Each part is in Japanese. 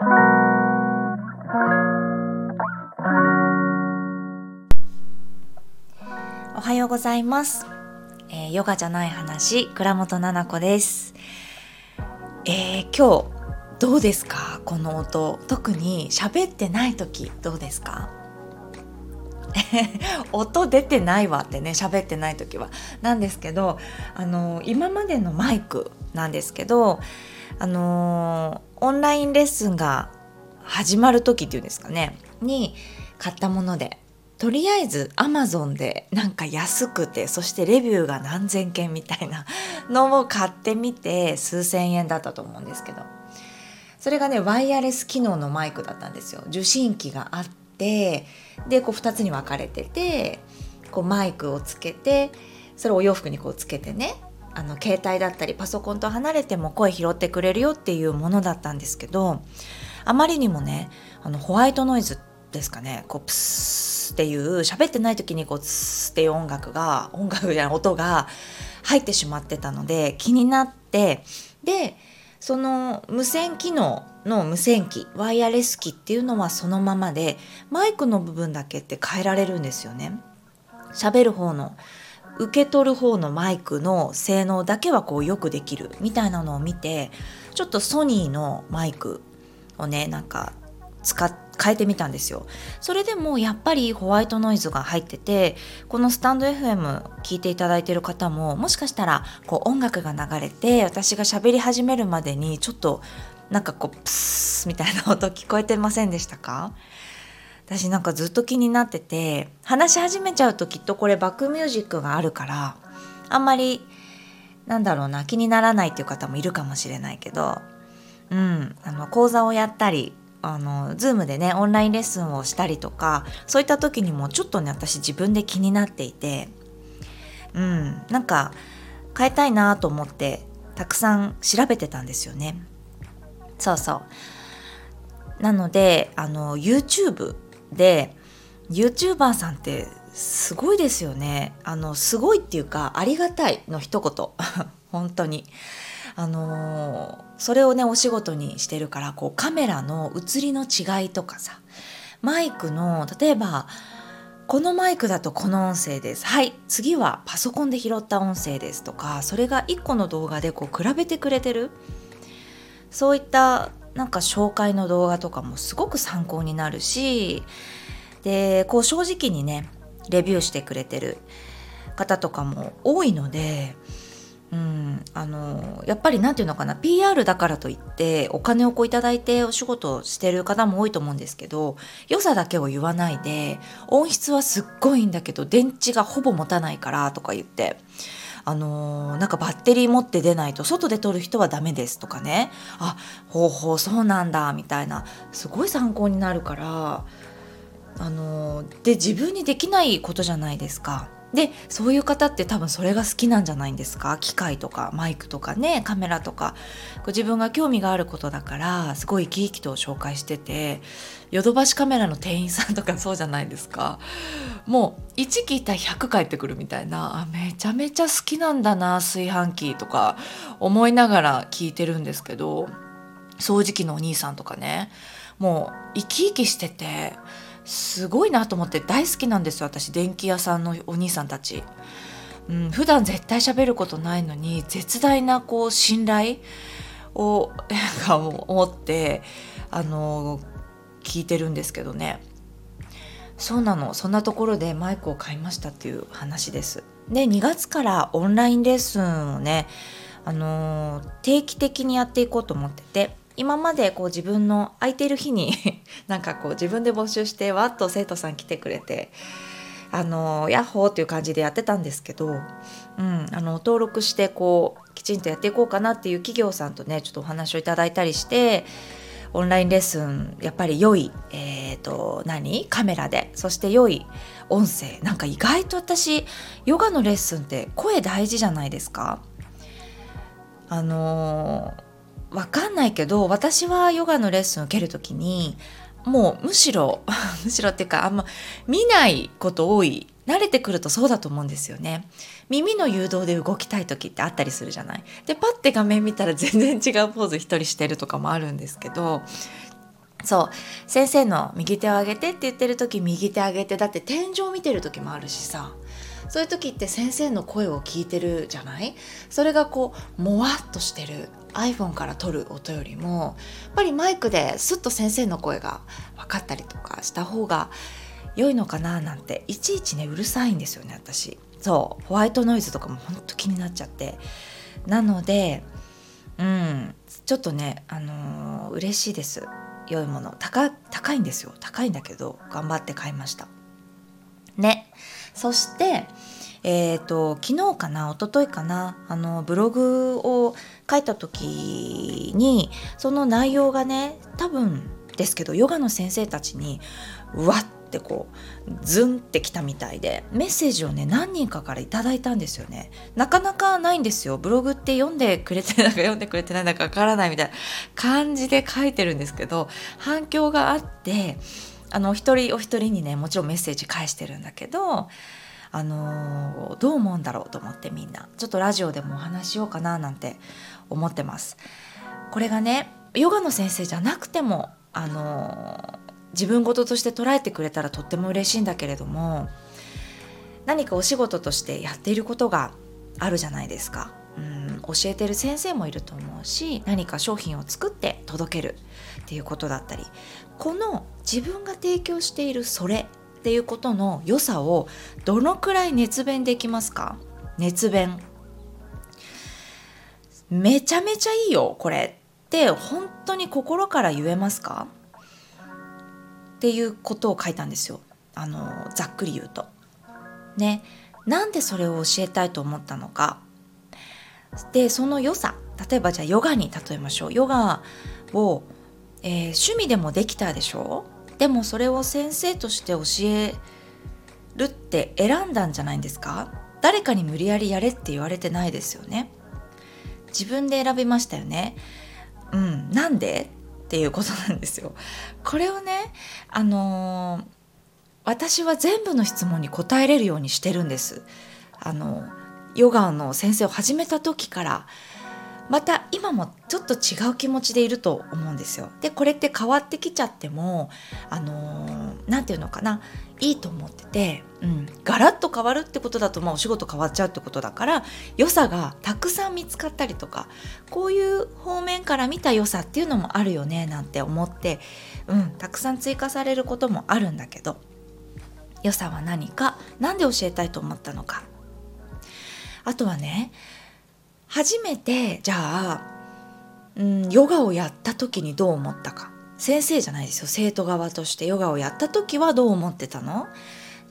おはようございます、えー、ヨガじゃない話倉本々子です。えー、今日どうですか？この音。特に喋ってない時どうですか？音出てないわってね喋ってない時は。なんですけどあの今までのマイクなんですけどあのオンラインレッスンが始まる時っていうんですかね。に買ったものでとりあえずアマゾンでなんか安くてそしてレビューが何千件みたいなのを買ってみて数千円だったと思うんですけど。それがねワイヤレス機能のマイクだったんですよ。受信機があってでこう2つに分かれててこうマイクをつけてそれをお洋服にこうつけてねあの携帯だったりパソコンと離れても声拾ってくれるよっていうものだったんですけどあまりにもねあのホワイトノイズですかねこうプスっていう喋ってない時にこうツっていう音楽が音楽じゃない音が入ってしまってたので気になってでその無線機能の無線機ワイヤレス機っていうのはそのままでマイクの部分だけって変えられるんですよね。喋る方の受け取る方のマイクの性能だけはこうよくできるみたいなのを見てちょっとソニーのマイクをねなんか使っ変えてみたんですよ。それでもやっぱりホワイトノイズが入っててこのスタンド FM 聞いていただいてる方ももしかしたらこう音楽が流れて私が喋り始めるまでにちょっとなんかこうプスみたいな音聞こえてませんでしたか？私なんかずっと気になってて話し始めちゃうときっとこれバックミュージックがあるからあんまりなんだろうな気にならないっていう方もいるかもしれないけどうんあの講座をやったりあの Zoom でねオンラインレッスンをしたりとかそういった時にもちょっとね私自分で気になっていてうんなんか変えたいなと思ってたくさん調べてたんですよね。そうそう。なのであの YouTube で YouTuber さんってすごいですよね。あのすごいっていうかありがたいの一言。本当に。あのー、それをねお仕事にしてるからこうカメラの写りの違いとかさマイクの例えばこのマイクだとこの音声です。はい次はパソコンで拾った音声ですとかそれが1個の動画でこう比べてくれてる。そういったなんか紹介の動画とかもすごく参考になるしでこう正直にねレビューしてくれてる方とかも多いのでうん、あのやっぱり何て言うのかな PR だからといってお金をこういただいてお仕事をしてる方も多いと思うんですけど良さだけを言わないで音質はすっごいんだけど電池がほぼ持たないからとか言ってあのなんかバッテリー持って出ないと外で撮る人はダメですとかね。あほうほうそうなんだみたいな。すごい参考になるから。あので自分にできないことじゃないですか。でそういう方って多分それが好きなんじゃないんですか？機械とかマイクとかねカメラとか。自分が興味があることだからすごい生き生きと紹介しててヨドバシカメラの店員さんとか そうじゃないですか。もう1聞いたら100返ってくるみたいな。あめちゃめちゃ好きなんだな炊飯器とか思いながら聞いてるんですけど掃除機のお兄さんとかね。もう生き生きしててすごいなと思って大好きなんです私電気屋さんのお兄さんたち。うん、普段絶対喋ることないのに絶大なこう信頼を思ってあの聞いてるんですけどね。そうなの。そんなところでマイクを買いましたっていう話です。で2月からオンラインレッスンをねあの定期的にやっていこうと思ってて。今までこう自分の空いてる日に なんかこう自分で募集してわっと生徒さん来てくれてあのヤッホーっていう感じでやってたんですけど、うん、あの登録してこうきちんとやっていこうかなっていう企業さんとねちょっとお話をいただいたりしてオンラインレッスンやっぱり良い、えーと、何？カメラで。そして良い音声。なんか意外と私ヨガのレッスンって声大事じゃないですか？あのーわかんないけど私はヨガのレッスンを受ける時にもうむしろ むしろっていうかあんま見ないこと多い。慣れてくるとそうだと思うんですよね。耳の誘導で動きたい時ってあったりするじゃない。でパッて画面見たら全然違うポーズ一人してるとかもあるんですけどそう。先生の右手を上げてって言ってる時右手上げてだって天井見てる時もあるしさ。そういう時って先生の声を聞いてるじゃない？それがこうもわっとしてる。iPhone から撮る音よりもやっぱりマイクですっと先生の声が分かったりとかした方が良いのかななんていちいちねうるさいんですよね私。そう。ホワイトノイズとかもほんと気になっちゃって。なのでうん。ちょっとねあのー、嬉しいです。良いもの。高高いんですよ。高いんだけど頑張って買いました。ね。そしてえーと、昨日かな一昨日かなあのブログを書いた時にその内容がね多分ですけどヨガの先生たちにわってこうズンってきたみたいでメッセージをね何人かから頂いたんですよね。なかなかないんですよ。ブログって読んでくれてないか 読んでくれてないのかわからないみたいな感じで書いてるんですけど反響があってあの一人お一人にねもちろんメッセージ返してるんだけどあの、どう思うんだろうと思ってみんな。ちょっとラジオでもお話しようかななんて思ってます。これがねヨガの先生じゃなくてもあの、自分事として捉えてくれたらとっても嬉しいんだけれども何かお仕事としてやっていることがあるじゃないですか。うん教えてる先生もいると思うし何か商品を作って届けるっていうことだったりこの自分が提供しているそれっていうことの良さをどのくらい熱弁できますか？熱弁。めちゃめちゃいいよこれって本当に心から言えますか？っていうことを書いたんですよ。あのざっくり言うと。ね。なんでそれを教えたいと思ったのか。でその良さ例えばじゃあヨガに例えましょう。ヨガを、えー、趣味でもできたでしょ？でもそれを先生として教えるって選んだんじゃないんですか？誰かに無理やりやれって言われてないですよね。自分で選びましたよね。うんなんで？っていうことなんですよ。これをねあのー、私は全部の質問に答えれるようにしてるんです。あのヨガの先生を始めた時からまた今もちょっと違う気持ちでいると思うんですよ。でこれって変わってきちゃってもあの何、ー、て言うのかないいと思ってて、うん、ガラッと変わるってことだとまあお仕事変わっちゃうってことだから良さがたくさん見つかったりとかこういう方面から見た良さっていうのもあるよねなんて思って、うん、たくさん追加されることもあるんだけど良さは何か何で教えたいと思ったのかあとはね初めてじゃあ、うん、ヨガをやった時にどう思ったか。先生じゃないですよ。生徒側としてヨガをやった時はどう思ってたの？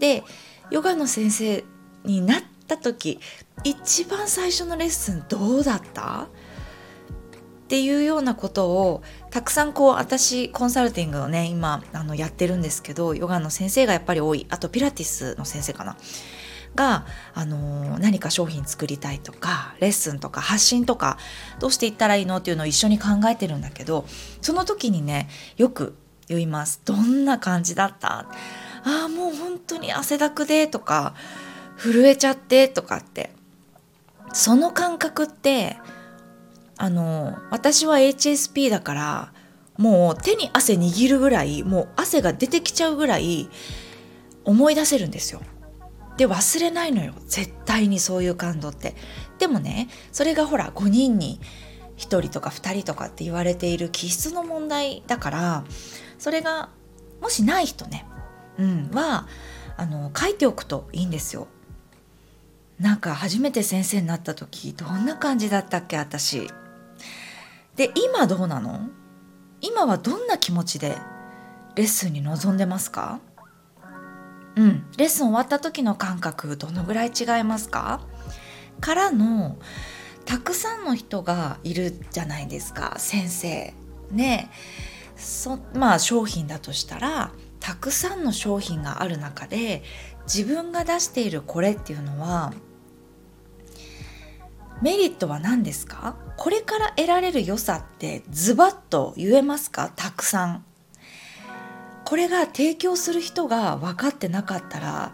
でヨガの先生になった時一番最初のレッスンどうだった？っていうようなことをたくさんこう私コンサルティングをね今あのやってるんですけどヨガの先生がやっぱり多い。あとピラティスの先生かな。が、あのー、何か商品作りたいとかレッスンとか発信とかどうしていったらいいのっていうのを一緒に考えてるんだけどその時にねよく言います「どんな感じだった?」ああもう本当に汗だくでとか震えちゃってとかってその感覚ってあの私は HSP だからもう手に汗握るぐらいもう汗が出てきちゃうぐらい思い出せるんですよ。で忘れないのよ。絶対にそういう感動って。でもねそれがほら5人に1人とか2人とかって言われている気質の問題だからそれがもしない人ね、うん、はあの書いておくといいんですよ。なんか初めて先生になった時どんな感じだったっけ私。で今どうなの？今はどんな気持ちでレッスンに臨んでますか？うん、レッスン終わった時の感覚どのぐらい違いますか？からのたくさんの人がいるじゃないですか先生。ね。そまあ商品だとしたらたくさんの商品がある中で自分が出しているこれっていうのはメリットは何ですか？これから得られる良さってズバッと言えますか？たくさん。これが提供する人が分かってなかったら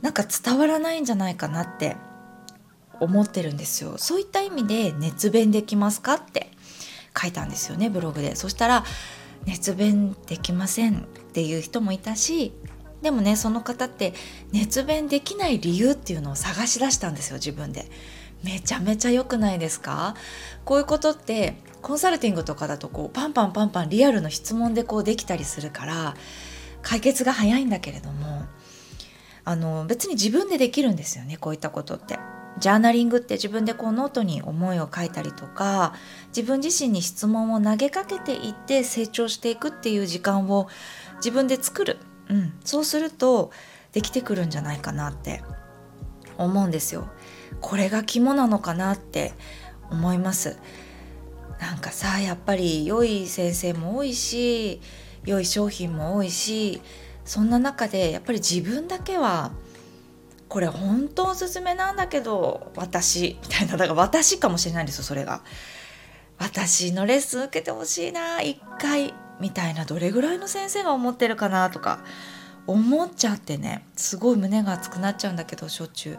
なんか伝わらないんじゃないかなって思ってるんですよそういった意味で熱弁できますかって書いたんですよねブログでそしたら熱弁できませんっていう人もいたしでもねその方って熱弁できない理由っていうのを探し出したんですよ自分で。めちゃめちゃ良くないですか？こういうことってコンサルティングとかだとこうパンパンパンパンリアルの質問でこうできたりするから解決が早いんだけれどもあの別に自分でできるんですよねこういったことって。ジャーナリングって自分でこうノートに思いを書いたりとか自分自身に質問を投げかけていって成長していくっていう時間を自分で作る、うん、そうするとできてくるんじゃないかなって思うんですよ。これが肝なのかなって思います。なんかさやっぱり良い先生も多いし良い商品も多いしそんな中でやっぱり自分だけはこれ本当おすすめなんだけど私みたいなだから私かもしれないんですよそれが。私のレッスン受けてほしいな一回みたいなどれぐらいの先生が思ってるかなとか思っちゃってねすごい胸が熱くなっちゃうんだけどしょっちゅう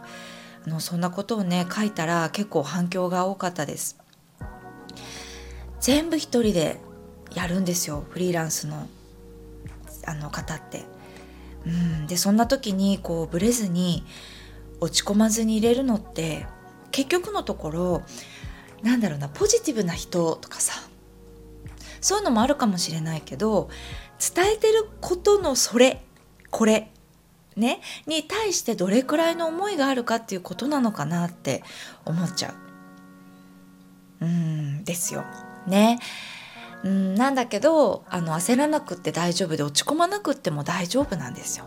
あのそんなことをね書いたら結構反響が多かったです。全部一人でやるんですよフリーランスのあの方って。うん、でそんな時にこうブレずに落ち込まずに入れるのって結局のところなんだろうなポジティブな人とかさそういうのもあるかもしれないけど伝えてることのそれこれねに対してどれくらいの思いがあるかっていうことなのかなって思っちゃううんですよね。うんなんだけどあの焦らなくって大丈夫で落ち込まなくっても大丈夫なんですよ。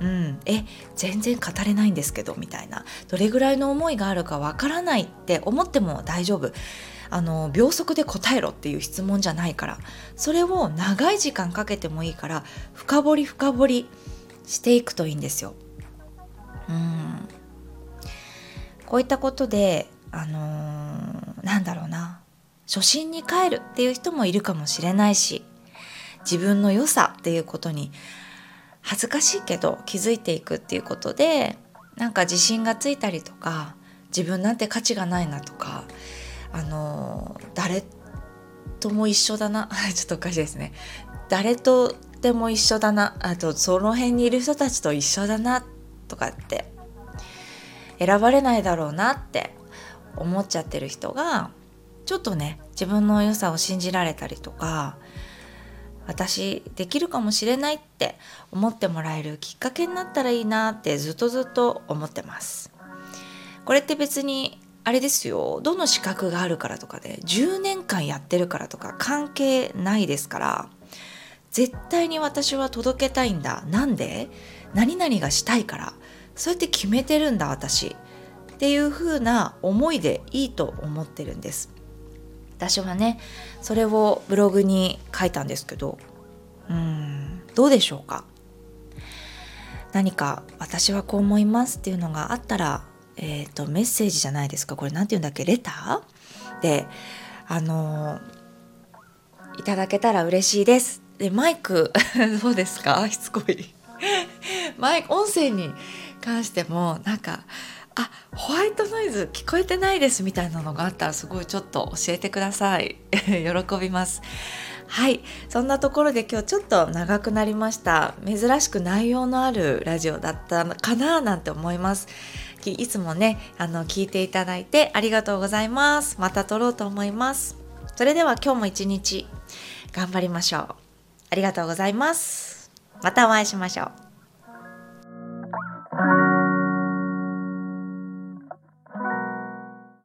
うん、え全然語れないんですけどみたいなどれぐらいの思いがあるかわからないって思っても大丈夫あの秒速で答えろっていう質問じゃないからそれを長い時間かけてもいいから深掘り深掘りしていくといいんですよ。うんこういったことであのー、なんだろうな初心に帰るっていう人もいるかもしれないし自分の良さっていうことに恥ずかしいけど気づいていくっていうことでなんか自信がついたりとか自分なんて価値がないなとかあの誰とも一緒だな。ちょっとおかしいですね。誰とでも一緒だな。あとその辺にいる人たちと一緒だなとかって選ばれないだろうなって思っちゃってる人がちょっとね自分の良さを信じられたりとか私できるかもしれないって思ってもらえるきっかけになったらいいなってずっとずっと思ってます。これって別にあれですよ。どの資格があるからとかで10年間やってるからとか関係ないですから絶対に私は届けたいんだ。なんで？何々がしたいから。そうやって決めてるんだ私。っていう風な思いでいいと思ってるんです。私はねそれをブログに書いたんですけどうんどうでしょうか？何か私はこう思いますっていうのがあったら、えーと、メッセージじゃないですか。これ何て言うんだっけ？レター？であのいただけたら嬉しいです。でマイク どうですか？しつこい。マイク音声に関してもなんかあホワイトノイズ聞こえてないですみたいなのがあったらすごいちょっと教えてください。喜びます。はい。そんなところで今日ちょっと長くなりました。珍しく内容のあるラジオだったかななんて思います。いつもねあの聞いていただいてありがとうございます。また撮ろうと思います。それでは今日も一日頑張りましょう。ありがとうございます。またお会いしましょう。